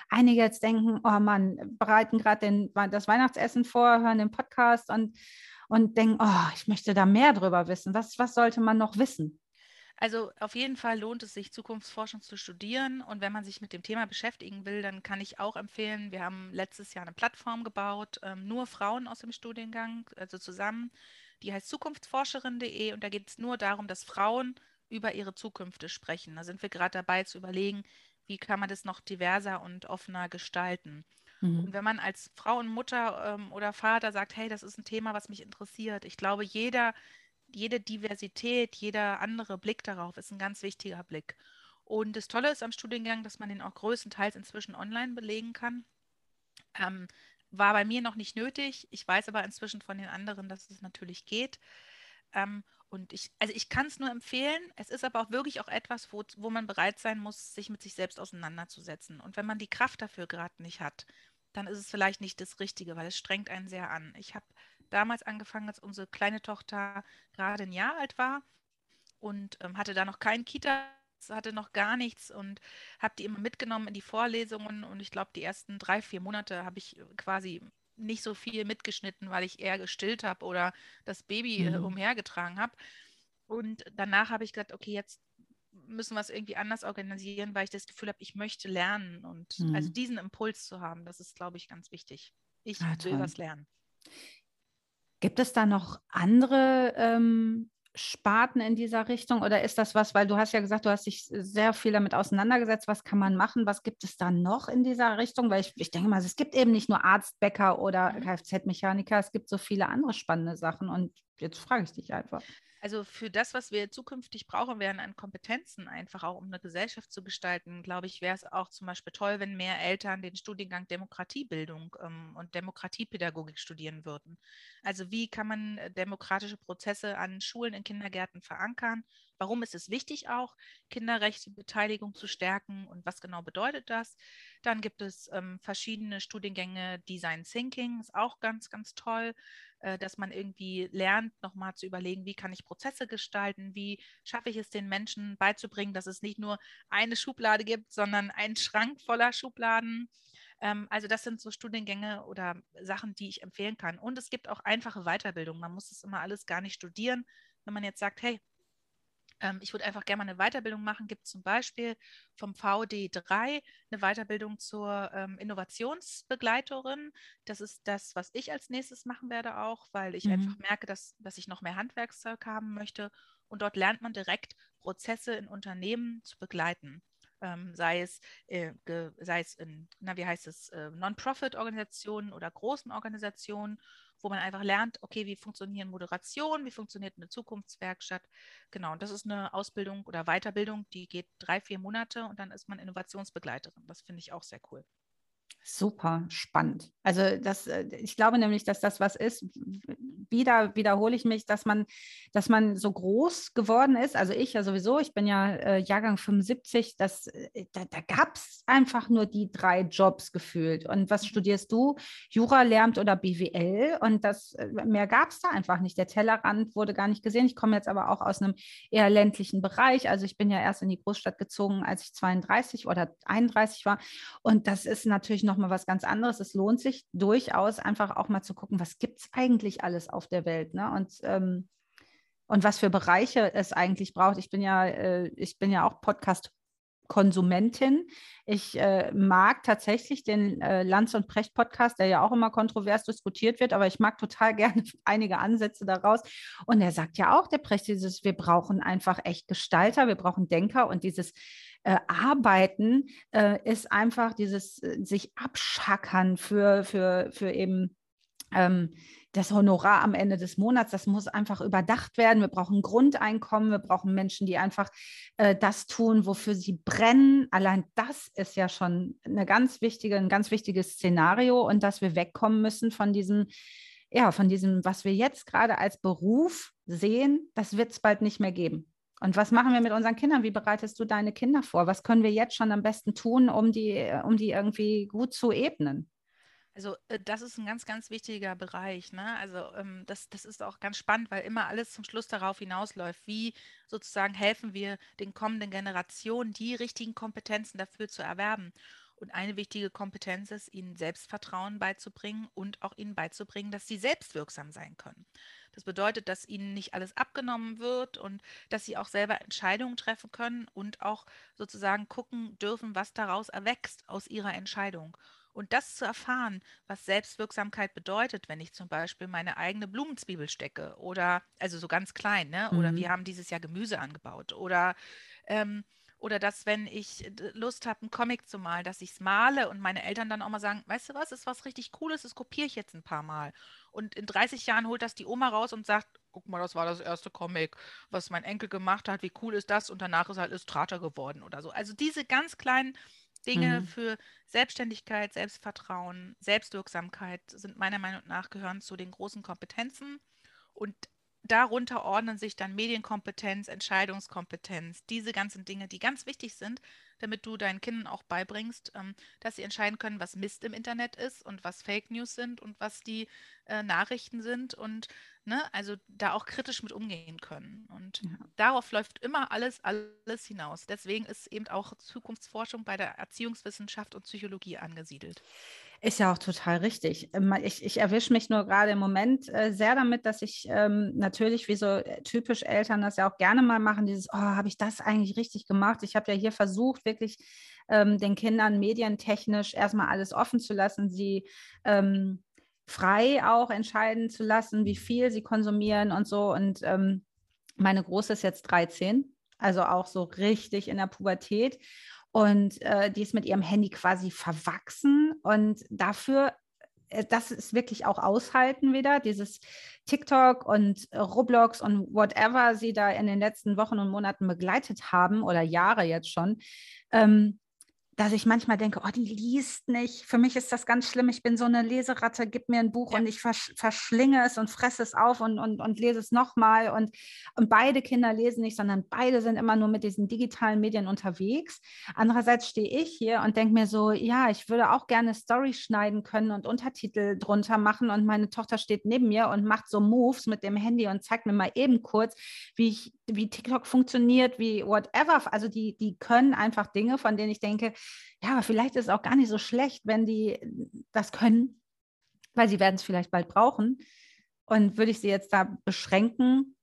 einige jetzt denken, oh Mann, bereiten gerade das Weihnachtsessen vor, hören den Podcast und und denken, oh, ich möchte da mehr drüber wissen. Was, was sollte man noch wissen? Also auf jeden Fall lohnt es sich, Zukunftsforschung zu studieren. Und wenn man sich mit dem Thema beschäftigen will, dann kann ich auch empfehlen, wir haben letztes Jahr eine Plattform gebaut, ähm, nur Frauen aus dem Studiengang, also zusammen. Die heißt zukunftsforscherin.de und da geht es nur darum, dass Frauen über ihre Zukünfte sprechen. Da sind wir gerade dabei zu überlegen, wie kann man das noch diverser und offener gestalten. Mhm. Und wenn man als Frau und Mutter ähm, oder Vater sagt, hey, das ist ein Thema, was mich interessiert, ich glaube, jeder, jede Diversität, jeder andere Blick darauf ist ein ganz wichtiger Blick. Und das Tolle ist am Studiengang, dass man den auch größtenteils inzwischen online belegen kann. Ähm, war bei mir noch nicht nötig. Ich weiß aber inzwischen von den anderen, dass es natürlich geht. Ähm, und ich, also ich kann es nur empfehlen. Es ist aber auch wirklich auch etwas, wo, wo man bereit sein muss, sich mit sich selbst auseinanderzusetzen. Und wenn man die Kraft dafür gerade nicht hat, dann ist es vielleicht nicht das Richtige, weil es strengt einen sehr an. Ich habe damals angefangen, als unsere kleine Tochter gerade ein Jahr alt war und ähm, hatte da noch kein Kita, hatte noch gar nichts und habe die immer mitgenommen in die Vorlesungen und ich glaube, die ersten drei, vier Monate habe ich quasi nicht so viel mitgeschnitten, weil ich eher gestillt habe oder das Baby äh, mhm. umhergetragen habe. Und danach habe ich gesagt, okay, jetzt müssen wir es irgendwie anders organisieren, weil ich das Gefühl habe, ich möchte lernen und also mhm. also diesen Impuls zu haben, das ist, glaube ich, ganz wichtig. Ich ah, will was lernen. Gibt es da noch andere ähm, Sparten in dieser Richtung oder ist das was, weil du hast ja gesagt, du hast dich sehr viel damit auseinandergesetzt, was kann man machen, was gibt es da noch in dieser Richtung? Weil ich, ich denke mal, es gibt eben nicht nur Arzt, Bäcker oder mhm. Kfz-Mechaniker, es gibt so viele andere spannende Sachen und jetzt frage ich dich einfach. Also für das, was wir zukünftig brauchen werden an Kompetenzen, einfach auch um eine Gesellschaft zu gestalten, glaube ich, wäre es auch zum Beispiel toll, wenn mehr Eltern den Studiengang Demokratiebildung ähm, und Demokratiepädagogik studieren würden. Also wie kann man äh, demokratische Prozesse an Schulen, in Kindergärten verankern? Warum ist es wichtig auch, Kinderrechte, Beteiligung zu stärken und was genau bedeutet das? Dann gibt es ähm, verschiedene Studiengänge, Design Thinking ist auch ganz, ganz toll äh, dass man irgendwie lernt, nochmal zu überlegen, wie kann ich Prozesse gestalten, wie schaffe ich es den Menschen beizubringen, dass es nicht nur eine Schublade gibt, sondern einen Schrank voller Schubladen. Ähm, also das sind so Studiengänge oder Sachen, die ich empfehlen kann. Und es gibt auch einfache Weiterbildung. Man muss es immer alles gar nicht studieren. Wenn man jetzt sagt, hey, ähm, ich würde einfach gerne mal eine Weiterbildung machen. Gibt zum Beispiel vom VD3 eine Weiterbildung zur ähm, Innovationsbegleiterin. Das ist das, was ich als nächstes machen werde auch, weil ich mhm. einfach merke, dass, dass ich noch mehr Handwerkszeug haben möchte. Und dort lernt man direkt Prozesse in Unternehmen zu begleiten. Ähm, sei es, äh, sei es in, na, wie heißt es, äh, Non-Profit-Organisationen oder großen Organisationen wo man einfach lernt, okay, wie funktionieren Moderation, wie funktioniert eine Zukunftswerkstatt. Genau, und das ist eine Ausbildung oder Weiterbildung, die geht drei, vier Monate und dann ist man Innovationsbegleiterin. Das finde ich auch sehr cool. Super spannend. Also das, äh, ich glaube nämlich, dass das was ist. Wieder wiederhole ich mich, dass man, dass man so groß geworden ist. Also ich ja sowieso. Ich bin ja äh, Jahrgang 75. Das, äh, da, da gab es einfach nur die drei Jobs gefühlt. Und was studierst du? Jura, Lehramt oder BWL? Und das äh, mehr gab es da einfach nicht. Der Tellerrand wurde gar nicht gesehen. Ich komme jetzt aber auch aus einem eher ländlichen Bereich. Also ich bin ja erst in die Großstadt gezogen, als ich 32 oder 31 war. Und das ist natürlich noch nochmal was ganz anderes. Es lohnt sich durchaus einfach auch mal zu gucken, was gibt es eigentlich alles auf der Welt. Ne? Und, ähm, und was für Bereiche es eigentlich braucht. Ich bin ja, äh, ich bin ja auch Podcast Konsumentin. Ich äh, mag tatsächlich den äh, Lanz und Precht Podcast, der ja auch immer kontrovers diskutiert wird, aber ich mag total gerne einige Ansätze daraus. Und er sagt ja auch, der Precht, dieses, wir brauchen einfach echt Gestalter, wir brauchen Denker und dieses äh, Arbeiten äh, ist einfach dieses äh, sich abschackern für, für, für eben ähm, das Honorar am Ende des Monats, das muss einfach überdacht werden. Wir brauchen Grundeinkommen, wir brauchen Menschen, die einfach äh, das tun, wofür sie brennen. Allein das ist ja schon eine ganz wichtige, ein ganz wichtiges Szenario und dass wir wegkommen müssen von diesem, ja, von diesem, was wir jetzt gerade als Beruf sehen, das wird es bald nicht mehr geben. Und was machen wir mit unseren Kindern? Wie bereitest du deine Kinder vor? Was können wir jetzt schon am besten tun, um die, um die irgendwie gut zu ebnen? Also äh, das ist ein ganz, ganz wichtiger Bereich. Ne? Also ähm, das, das ist auch ganz spannend, weil immer alles zum Schluss darauf hinausläuft. Wie sozusagen helfen wir den kommenden Generationen, die richtigen Kompetenzen dafür zu erwerben? Und eine wichtige Kompetenz ist, ihnen Selbstvertrauen beizubringen und auch ihnen beizubringen, dass sie selbstwirksam sein können. Das bedeutet, dass ihnen nicht alles abgenommen wird und dass sie auch selber Entscheidungen treffen können und auch sozusagen gucken dürfen, was daraus erwächst aus ihrer Entscheidung. Und das zu erfahren, was Selbstwirksamkeit bedeutet, wenn ich zum Beispiel meine eigene Blumenzwiebel stecke oder, also so ganz klein, ne? Oder mhm. wir haben dieses Jahr Gemüse angebaut oder ähm, oder dass, wenn ich äh, Lust habe, einen Comic zu malen, dass ich es male und meine Eltern dann auch mal sagen, weißt du was, ist was richtig Cooles, das kopiere ich jetzt ein paar Mal. Und in 30 Jahren holt das die Oma raus und sagt, guck mal, das war das erste Comic, was mein Enkel gemacht hat, wie cool ist das? Und danach ist halt Illustrator geworden oder so. Also diese ganz kleinen Dinge mhm. für Selbstständigkeit, Selbstvertrauen, Selbstwirksamkeit sind meiner Meinung nach gehören zu den großen Kompetenzen. Und darunter ordnen sich dann Medienkompetenz, Entscheidungskompetenz, diese ganzen Dinge, die ganz wichtig sind, damit du deinen Kindern auch beibringst, ähm, dass sie entscheiden können, was Mist im Internet ist und was Fake News sind und was die äh, Nachrichten sind und ne, also da auch kritisch mit umgehen können. Und ja. darauf läuft immer alles, alles hinaus. Deswegen ist eben auch Zukunftsforschung bei der Erziehungswissenschaft und Psychologie angesiedelt. Ist ja auch total richtig. Ähm, ich, ich erwische mich nur gerade im Moment äh, sehr damit, dass ich ähm, natürlich, wie so äh, typisch Eltern das ja auch gerne mal machen, dieses, oh, habe ich das eigentlich richtig gemacht? Ich habe ja hier versucht, wirklich ähm, den Kindern medientechnisch erstmal alles offen zu lassen, sie ähm, frei auch entscheiden zu lassen, wie viel sie konsumieren und so. Und ähm, meine Große ist jetzt 13, also auch so richtig in der Pubertät. Und äh, die ist mit ihrem Handy quasi verwachsen. Und dafür, äh, das ist wirklich auch aushalten wieder, dieses TikTok und äh, Roblox und whatever sie da in den letzten Wochen und Monaten begleitet haben oder Jahre jetzt schon. Ähm, dass ich manchmal denke, oh, die liest nicht. Für mich ist das ganz schlimm. Ich bin so eine Leseratte, gib mir ein Buch ja. und ich versch verschlinge es und fresse es auf und, und, und lese es nochmal. Und, und beide Kinder lesen nicht, sondern beide sind immer nur mit diesen digitalen Medien unterwegs. Andererseits stehe ich hier und denke mir so, ja, ich würde auch gerne Story schneiden können und Untertitel drunter machen. Und meine Tochter steht neben mir und macht so Moves mit dem Handy und zeigt mir mal eben kurz, wie ich, wie TikTok funktioniert, wie whatever. Also die, die können einfach Dinge, von denen ich denke, ja, aber vielleicht ist es auch gar nicht so schlecht, wenn die das können, weil sie werden es vielleicht bald brauchen. Und würde ich sie jetzt da beschränken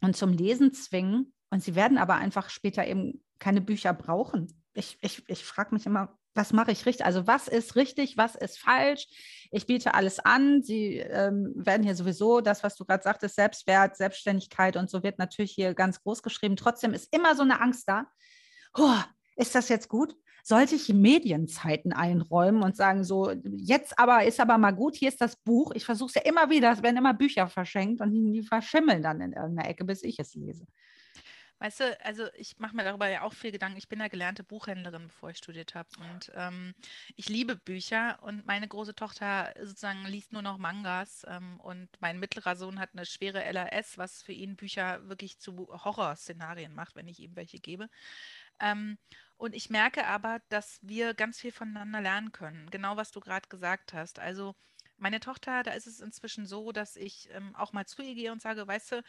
und zum Lesen zwingen, und sie werden aber einfach später eben keine Bücher brauchen. Ich, ich, ich frage mich immer, was mache ich richtig? Also was ist richtig, was ist falsch? Ich biete alles an. Sie ähm, werden hier sowieso das, was du gerade sagtest, Selbstwert, Selbstständigkeit und so wird natürlich hier ganz groß geschrieben. Trotzdem ist immer so eine Angst da. Oh, ist das jetzt gut? Sollte ich Medienzeiten einräumen und sagen, so, jetzt aber ist aber mal gut, hier ist das Buch. Ich versuche es ja immer wieder, es werden immer Bücher verschenkt und die verschimmeln dann in irgendeiner Ecke, bis ich es lese. Weißt du, also ich mache mir darüber ja auch viel Gedanken. Ich bin ja gelernte Buchhändlerin, bevor ich studiert habe. Und ähm, ich liebe Bücher und meine große Tochter sozusagen liest nur noch Mangas. Ähm, und mein mittlerer Sohn hat eine schwere LRS, was für ihn Bücher wirklich zu Horrorszenarien macht, wenn ich ihm welche gebe. Ähm, und ich merke aber, dass wir ganz viel voneinander lernen können. Genau was du gerade gesagt hast. Also meine Tochter, da ist es inzwischen so, dass ich ähm, auch mal zu ihr gehe und sage, weißt du,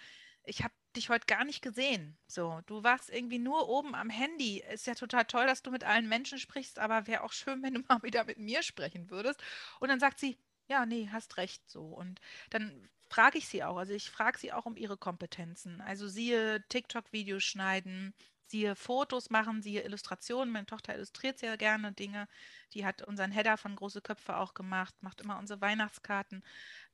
ich habe dich heute gar nicht gesehen. So, du warst irgendwie nur oben am Handy. Ist ja total toll, dass du mit allen Menschen sprichst, aber wäre auch schön, wenn du mal wieder mit mir sprechen würdest. Und dann sagt sie, ja, nee, hast recht so. Und dann frage ich sie auch, also ich frage sie auch um ihre Kompetenzen. Also siehe TikTok-Videos schneiden, siehe Fotos machen, siehe Illustrationen. Meine Tochter illustriert sehr gerne Dinge. Die hat unseren Header von Große Köpfe auch gemacht, macht immer unsere Weihnachtskarten.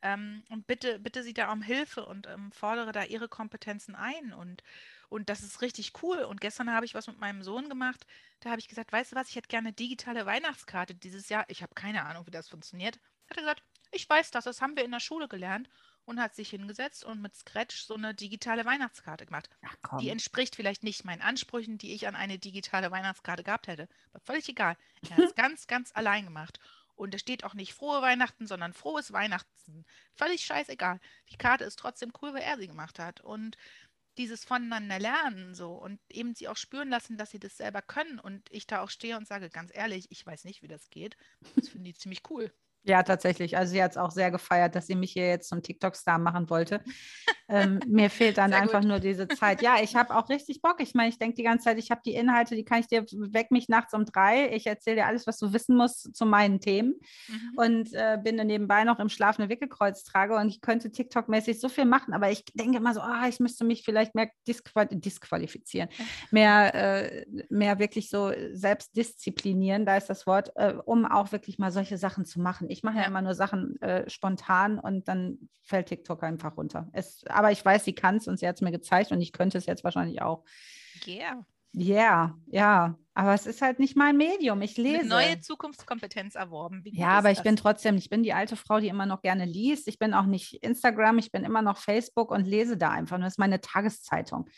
Ähm, und bitte, bitte sie da um Hilfe und ähm, fordere da ihre Kompetenzen ein. Und, und das ist richtig cool. Und gestern habe ich was mit meinem Sohn gemacht. Da habe ich gesagt, weißt du was, ich hätte gerne digitale Weihnachtskarte dieses Jahr. Ich habe keine Ahnung, wie das funktioniert. Hat er gesagt, ich weiß das, das haben wir in der Schule gelernt und hat sich hingesetzt und mit Scratch so eine digitale Weihnachtskarte gemacht. Ach, die entspricht vielleicht nicht meinen Ansprüchen, die ich an eine digitale Weihnachtskarte gehabt hätte. Aber völlig egal. Er hat es ganz, ganz allein gemacht. Und es steht auch nicht frohe Weihnachten, sondern frohes Weihnachten. Völlig scheißegal. Die Karte ist trotzdem cool, weil er sie gemacht hat. Und dieses voneinander lernen so und eben sie auch spüren lassen, dass sie das selber können und ich da auch stehe und sage, ganz ehrlich, ich weiß nicht, wie das geht. Das finde ich ziemlich cool. Ja, tatsächlich. Also sie hat es auch sehr gefeiert, dass sie mich hier jetzt zum TikTok-Star machen wollte. ähm, mir fehlt dann sehr einfach gut. nur diese Zeit. Ja, ich habe auch richtig Bock. Ich meine, ich denke die ganze Zeit, ich habe die Inhalte, die kann ich dir weg mich nachts um drei. Ich erzähle dir alles, was du wissen musst zu meinen Themen mhm. und äh, bin dann nebenbei noch im Schlaf eine Wickelkreuz trage und ich könnte TikTok-mäßig so viel machen, aber ich denke immer so, oh, ich müsste mich vielleicht mehr disqual disqualifizieren, mehr, äh, mehr wirklich so selbst disziplinieren, da ist das Wort, äh, um auch wirklich mal solche Sachen zu machen. Ich mache ja. immer nur Sachen äh, spontan und dann fällt TikTok einfach runter. Es, aber ich weiß, sie kann es und sie hat es mir gezeigt und ich könnte es jetzt wahrscheinlich auch. Yeah. Ja, ja, aber es ist halt nicht mein Medium. Ich lese. Mit neue Zukunftskompetenz erworben. Ja, aber ich das? bin trotzdem, ich bin die alte Frau, die immer noch gerne liest. Ich bin auch nicht Instagram, ich bin immer noch Facebook und lese da einfach. das ist meine Tageszeitung.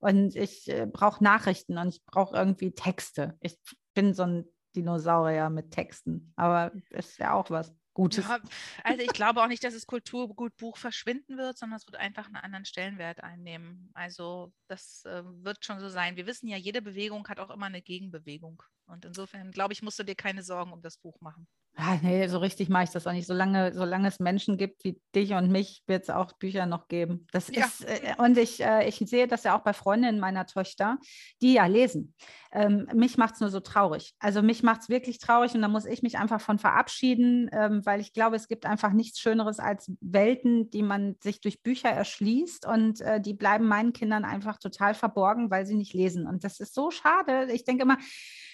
Und ich äh, brauche Nachrichten und ich brauche irgendwie Texte. Ich bin so ein Dinosaurier mit Texten. Aber ist ja auch was. Gutes. Ja, also ich glaube auch nicht, dass das Kulturgutbuch verschwinden wird, sondern es wird einfach einen anderen Stellenwert einnehmen. Also das äh, wird schon so sein. Wir wissen ja, jede Bewegung hat auch immer eine Gegenbewegung. Und insofern, glaube ich, musst du dir keine Sorgen um das Buch machen. Ah, nee, so richtig mache ich das auch nicht. Solange, solange es Menschen gibt wie dich und mich, wird es auch Bücher noch geben. Das ja. ist, äh, und ich, äh, ich sehe das ja auch bei Freundinnen meiner Töchter, die ja lesen. Ähm, mich macht es nur so traurig. Also mich macht es wirklich traurig und da muss ich mich einfach von verabschieden, ähm, weil ich glaube, es gibt einfach nichts Schöneres als Welten, die man sich durch Bücher erschließt und äh, die bleiben meinen Kindern einfach total verborgen, weil sie nicht lesen. Und das ist so schade. Ich denke immer,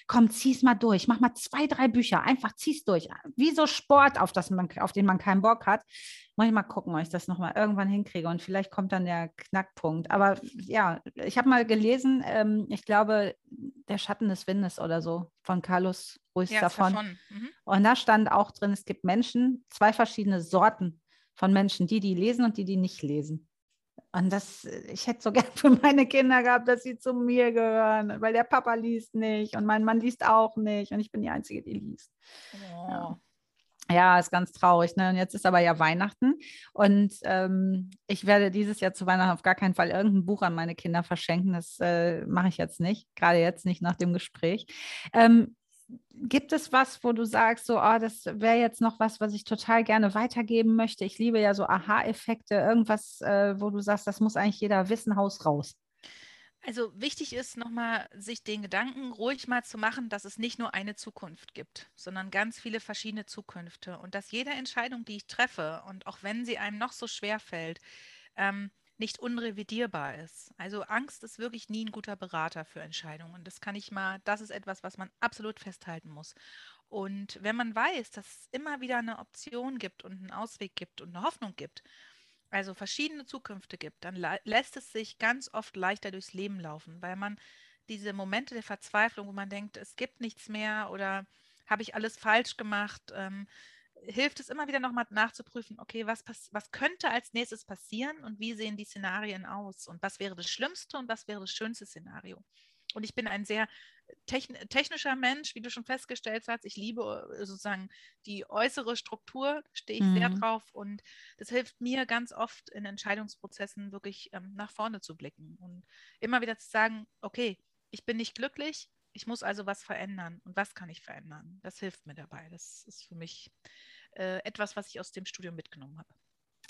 komm, zieh's mal durch, mach mal zwei, drei Bücher, einfach zieh's durch. Wie so Sport, auf, das man, auf den man keinen Bock hat. Muss ich mal gucken, ob ich das nochmal irgendwann hinkriege und vielleicht kommt dann der Knackpunkt. Aber ja, ich habe mal gelesen, ähm, ich glaube, Der Schatten des Windes oder so von Carlos Ruiz ja, davon. davon. Mhm. Und da stand auch drin, es gibt Menschen, zwei verschiedene Sorten von Menschen, die, die lesen und die, die nicht lesen. Und das, ich hätte so gern für meine Kinder gehabt, dass sie zu mir gehören, weil der Papa liest nicht und mein Mann liest auch nicht und ich bin die Einzige, die liest. Oh. Ja. Ja, ist ganz traurig. Ne? Und jetzt ist aber ja Weihnachten und ähm, ich werde dieses Jahr zu Weihnachten auf gar keinen Fall irgendein Buch an meine Kinder verschenken. Das äh, mache ich jetzt nicht, gerade jetzt nicht nach dem Gespräch. Ähm, gibt es was, wo du sagst, so, oh, das wäre jetzt noch was, was ich total gerne weitergeben möchte? Ich liebe ja so Aha-Effekte, irgendwas, äh, wo du sagst, das muss eigentlich jeder wissen, Haus raus. Also wichtig ist nochmal, sich den Gedanken ruhig mal zu machen, dass es nicht nur eine Zukunft gibt, sondern ganz viele verschiedene Zukünfte und dass jede Entscheidung, die ich treffe und auch wenn sie einem noch so schwer fällt, ähm, nicht unrevidierbar ist. Also Angst ist wirklich nie ein guter Berater für Entscheidungen. Das kann ich mal, das ist etwas, was man absolut festhalten muss. Und wenn man weiß, dass es immer wieder eine Option gibt und einen Ausweg gibt und eine Hoffnung gibt, also verschiedene Zukünfte gibt, dann lässt es sich ganz oft leichter durchs Leben laufen, weil man diese Momente der Verzweiflung, wo man denkt, es gibt nichts mehr oder habe ich alles falsch gemacht, ähm, hilft es immer wieder nochmal nachzuprüfen, okay, was, was könnte als nächstes passieren und wie sehen die Szenarien aus und was wäre das schlimmste und was wäre das schönste Szenario. Und ich bin ein sehr technischer Mensch, wie du schon festgestellt hast. Ich liebe äh, sozusagen die äußere Struktur, stehe ich mhm. sehr drauf. Und das hilft mir ganz oft in Entscheidungsprozessen wirklich ähm, nach vorne zu blicken und immer wieder zu sagen, okay, ich bin nicht glücklich, ich muss also was verändern. Und was kann ich verändern? Das hilft mir dabei. Das ist für mich äh, etwas, was ich aus dem Studium mitgenommen habe.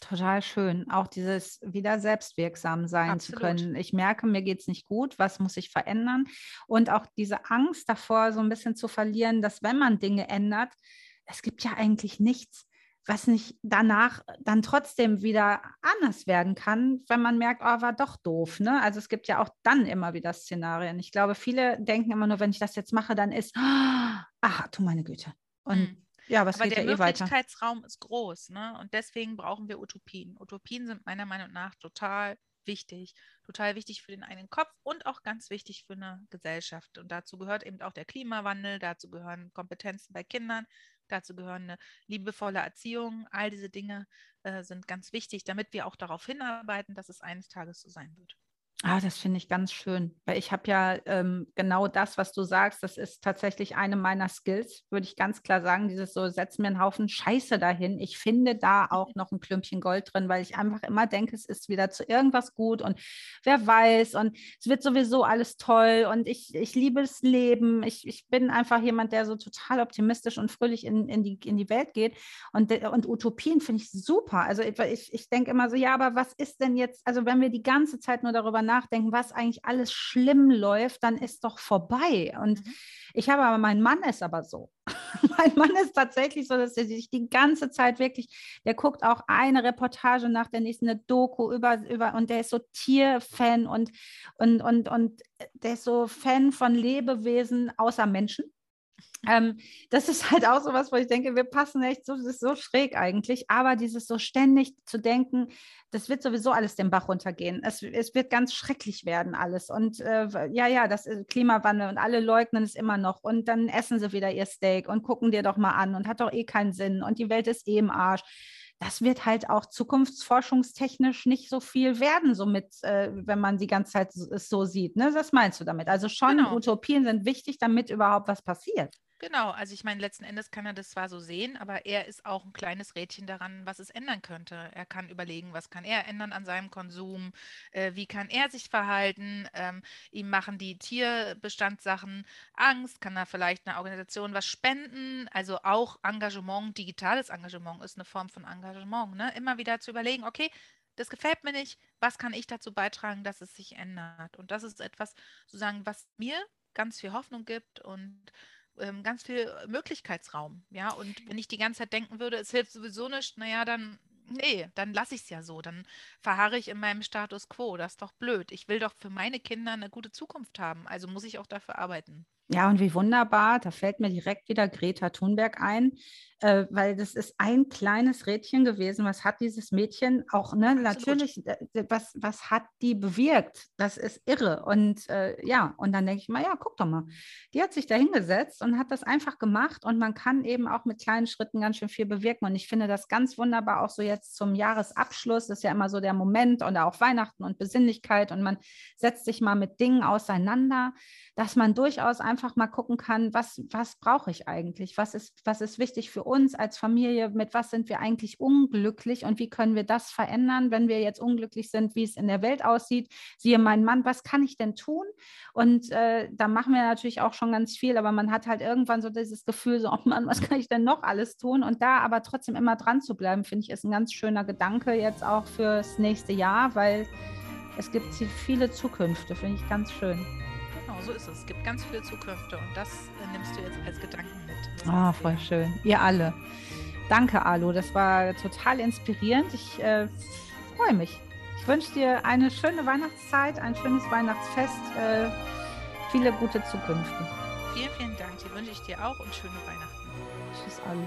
Total schön, auch dieses wieder selbstwirksam sein Absolut. zu können. Ich merke, mir geht es nicht gut, was muss ich verändern? Und auch diese Angst davor, so ein bisschen zu verlieren, dass wenn man Dinge ändert, es gibt ja eigentlich nichts, was nicht danach dann trotzdem wieder anders werden kann, wenn man merkt, oh, war doch doof. Ne? Also es gibt ja auch dann immer wieder Szenarien. Ich glaube, viele denken immer nur, wenn ich das jetzt mache, dann ist, ach, du meine Güte. Und mhm. Ja, aber, aber der ja Möglichkeitsraum eh ist groß, ne? Und deswegen brauchen wir Utopien. Utopien sind meiner Meinung nach total wichtig, total wichtig für den eigenen Kopf und auch ganz wichtig für eine Gesellschaft. Und dazu gehört eben auch der Klimawandel, dazu gehören Kompetenzen bei Kindern, dazu gehören eine liebevolle Erziehung. All diese Dinge äh, sind ganz wichtig, damit wir auch darauf hinarbeiten, dass es eines Tages so sein wird. Ah, das finde ich ganz schön, weil ich habe ja ähm, genau das, was du sagst, das ist tatsächlich eine meiner Skills, würde ich ganz klar sagen, dieses so, setz mir einen Haufen Scheiße dahin. Ich finde da auch noch ein Klümpchen Gold drin, weil ich einfach immer denke, es ist wieder zu irgendwas gut und wer weiß und es wird sowieso alles toll und ich, ich liebe das Leben. Ich, ich bin einfach jemand, der so total optimistisch und fröhlich in, in, die, in die Welt geht und, und Utopien finde ich super. Also ich, ich denke immer so, ja, aber was ist denn jetzt, also wenn wir die ganze Zeit nur darüber nachdenken, nachdenken, was eigentlich alles schlimm läuft, dann ist doch vorbei. Und mhm. ich habe aber, mein Mann ist aber so. mein Mann ist tatsächlich so, dass er sich die ganze Zeit wirklich, der guckt auch eine Reportage nach der nächsten, eine Doku über, über und der ist so Tierfan und, und, und, und der ist so Fan von Lebewesen außer Menschen. Ähm, das ist halt auch so was, wo ich denke, wir passen echt so, das ist so schräg eigentlich, aber dieses so ständig zu denken, das wird sowieso alles den Bach runtergehen. Es, es wird ganz schrecklich werden alles. Und äh, ja, ja, das ist Klimawandel und alle leugnen es immer noch. Und dann essen sie wieder ihr Steak und gucken dir doch mal an und hat doch eh keinen Sinn und die Welt ist eh im Arsch das wird halt auch zukunftsforschungstechnisch nicht so viel werden, somit, äh, wenn man die ganze Zeit so, so sieht. Ne? Was meinst du damit? Also schon genau. Utopien sind wichtig, damit überhaupt was passiert. Genau, also ich meine, letzten Endes kann er das zwar so sehen, aber er ist auch ein kleines Rädchen daran, was es ändern könnte. Er kann überlegen, was kann er ändern an seinem Konsum, äh, wie kann er sich verhalten, ähm, ihm machen die Tierbestandssachen Angst, kann er vielleicht einer Organisation was spenden, also auch Engagement, digitales Engagement ist eine Form von Engagement, ne? immer wieder zu überlegen, okay, das gefällt mir nicht, was kann ich dazu beitragen, dass es sich ändert? Und das ist etwas, sozusagen, was mir ganz viel Hoffnung gibt und ähm, ganz viel Möglichkeitsraum. Ja, und wenn ich die ganze Zeit denken würde, es hilft sowieso nicht, naja, dann, nee, dann lasse ich es ja so. Dann verharre ich in meinem Status quo. Das ist doch blöd. Ich will doch für meine Kinder eine gute Zukunft haben. Also muss ich auch dafür arbeiten. Ja, und wie wunderbar, da fällt mir direkt wieder Greta Thunberg ein, äh, weil das ist ein kleines Rädchen gewesen. Was hat dieses Mädchen auch, ne, natürlich, äh, was, was hat die bewirkt? Das ist irre. Und äh, ja, und dann denke ich mal, ja, guck doch mal. Die hat sich da hingesetzt und hat das einfach gemacht und man kann eben auch mit kleinen Schritten ganz schön viel bewirken. Und ich finde das ganz wunderbar, auch so jetzt zum Jahresabschluss, das ist ja immer so der Moment und auch Weihnachten und Besinnlichkeit und man setzt sich mal mit Dingen auseinander, dass man durchaus einfach mal gucken kann, was, was brauche ich eigentlich? Was ist, was ist wichtig für uns? uns als Familie, mit was sind wir eigentlich unglücklich und wie können wir das verändern, wenn wir jetzt unglücklich sind, wie es in der Welt aussieht. Siehe mein Mann, was kann ich denn tun? Und äh, da machen wir natürlich auch schon ganz viel, aber man hat halt irgendwann so dieses Gefühl, so, oh Mann, was kann ich denn noch alles tun? Und da aber trotzdem immer dran zu bleiben, finde ich, ist ein ganz schöner Gedanke jetzt auch fürs nächste Jahr, weil es gibt viele Zukünfte, finde ich ganz schön. So ist es. Es gibt ganz viele Zukünfte und das äh, nimmst du jetzt als Gedanken Ah, oh, voll schön. Ihr alle. Danke, Alu. Das war total inspirierend. Ich äh, freue mich. Ich wünsche dir eine schöne Weihnachtszeit, ein schönes Weihnachtsfest, äh, viele gute Zukünfte. Vielen, vielen Dank. Die wünsche ich dir auch und schöne Weihnachten. Tschüss, Alu.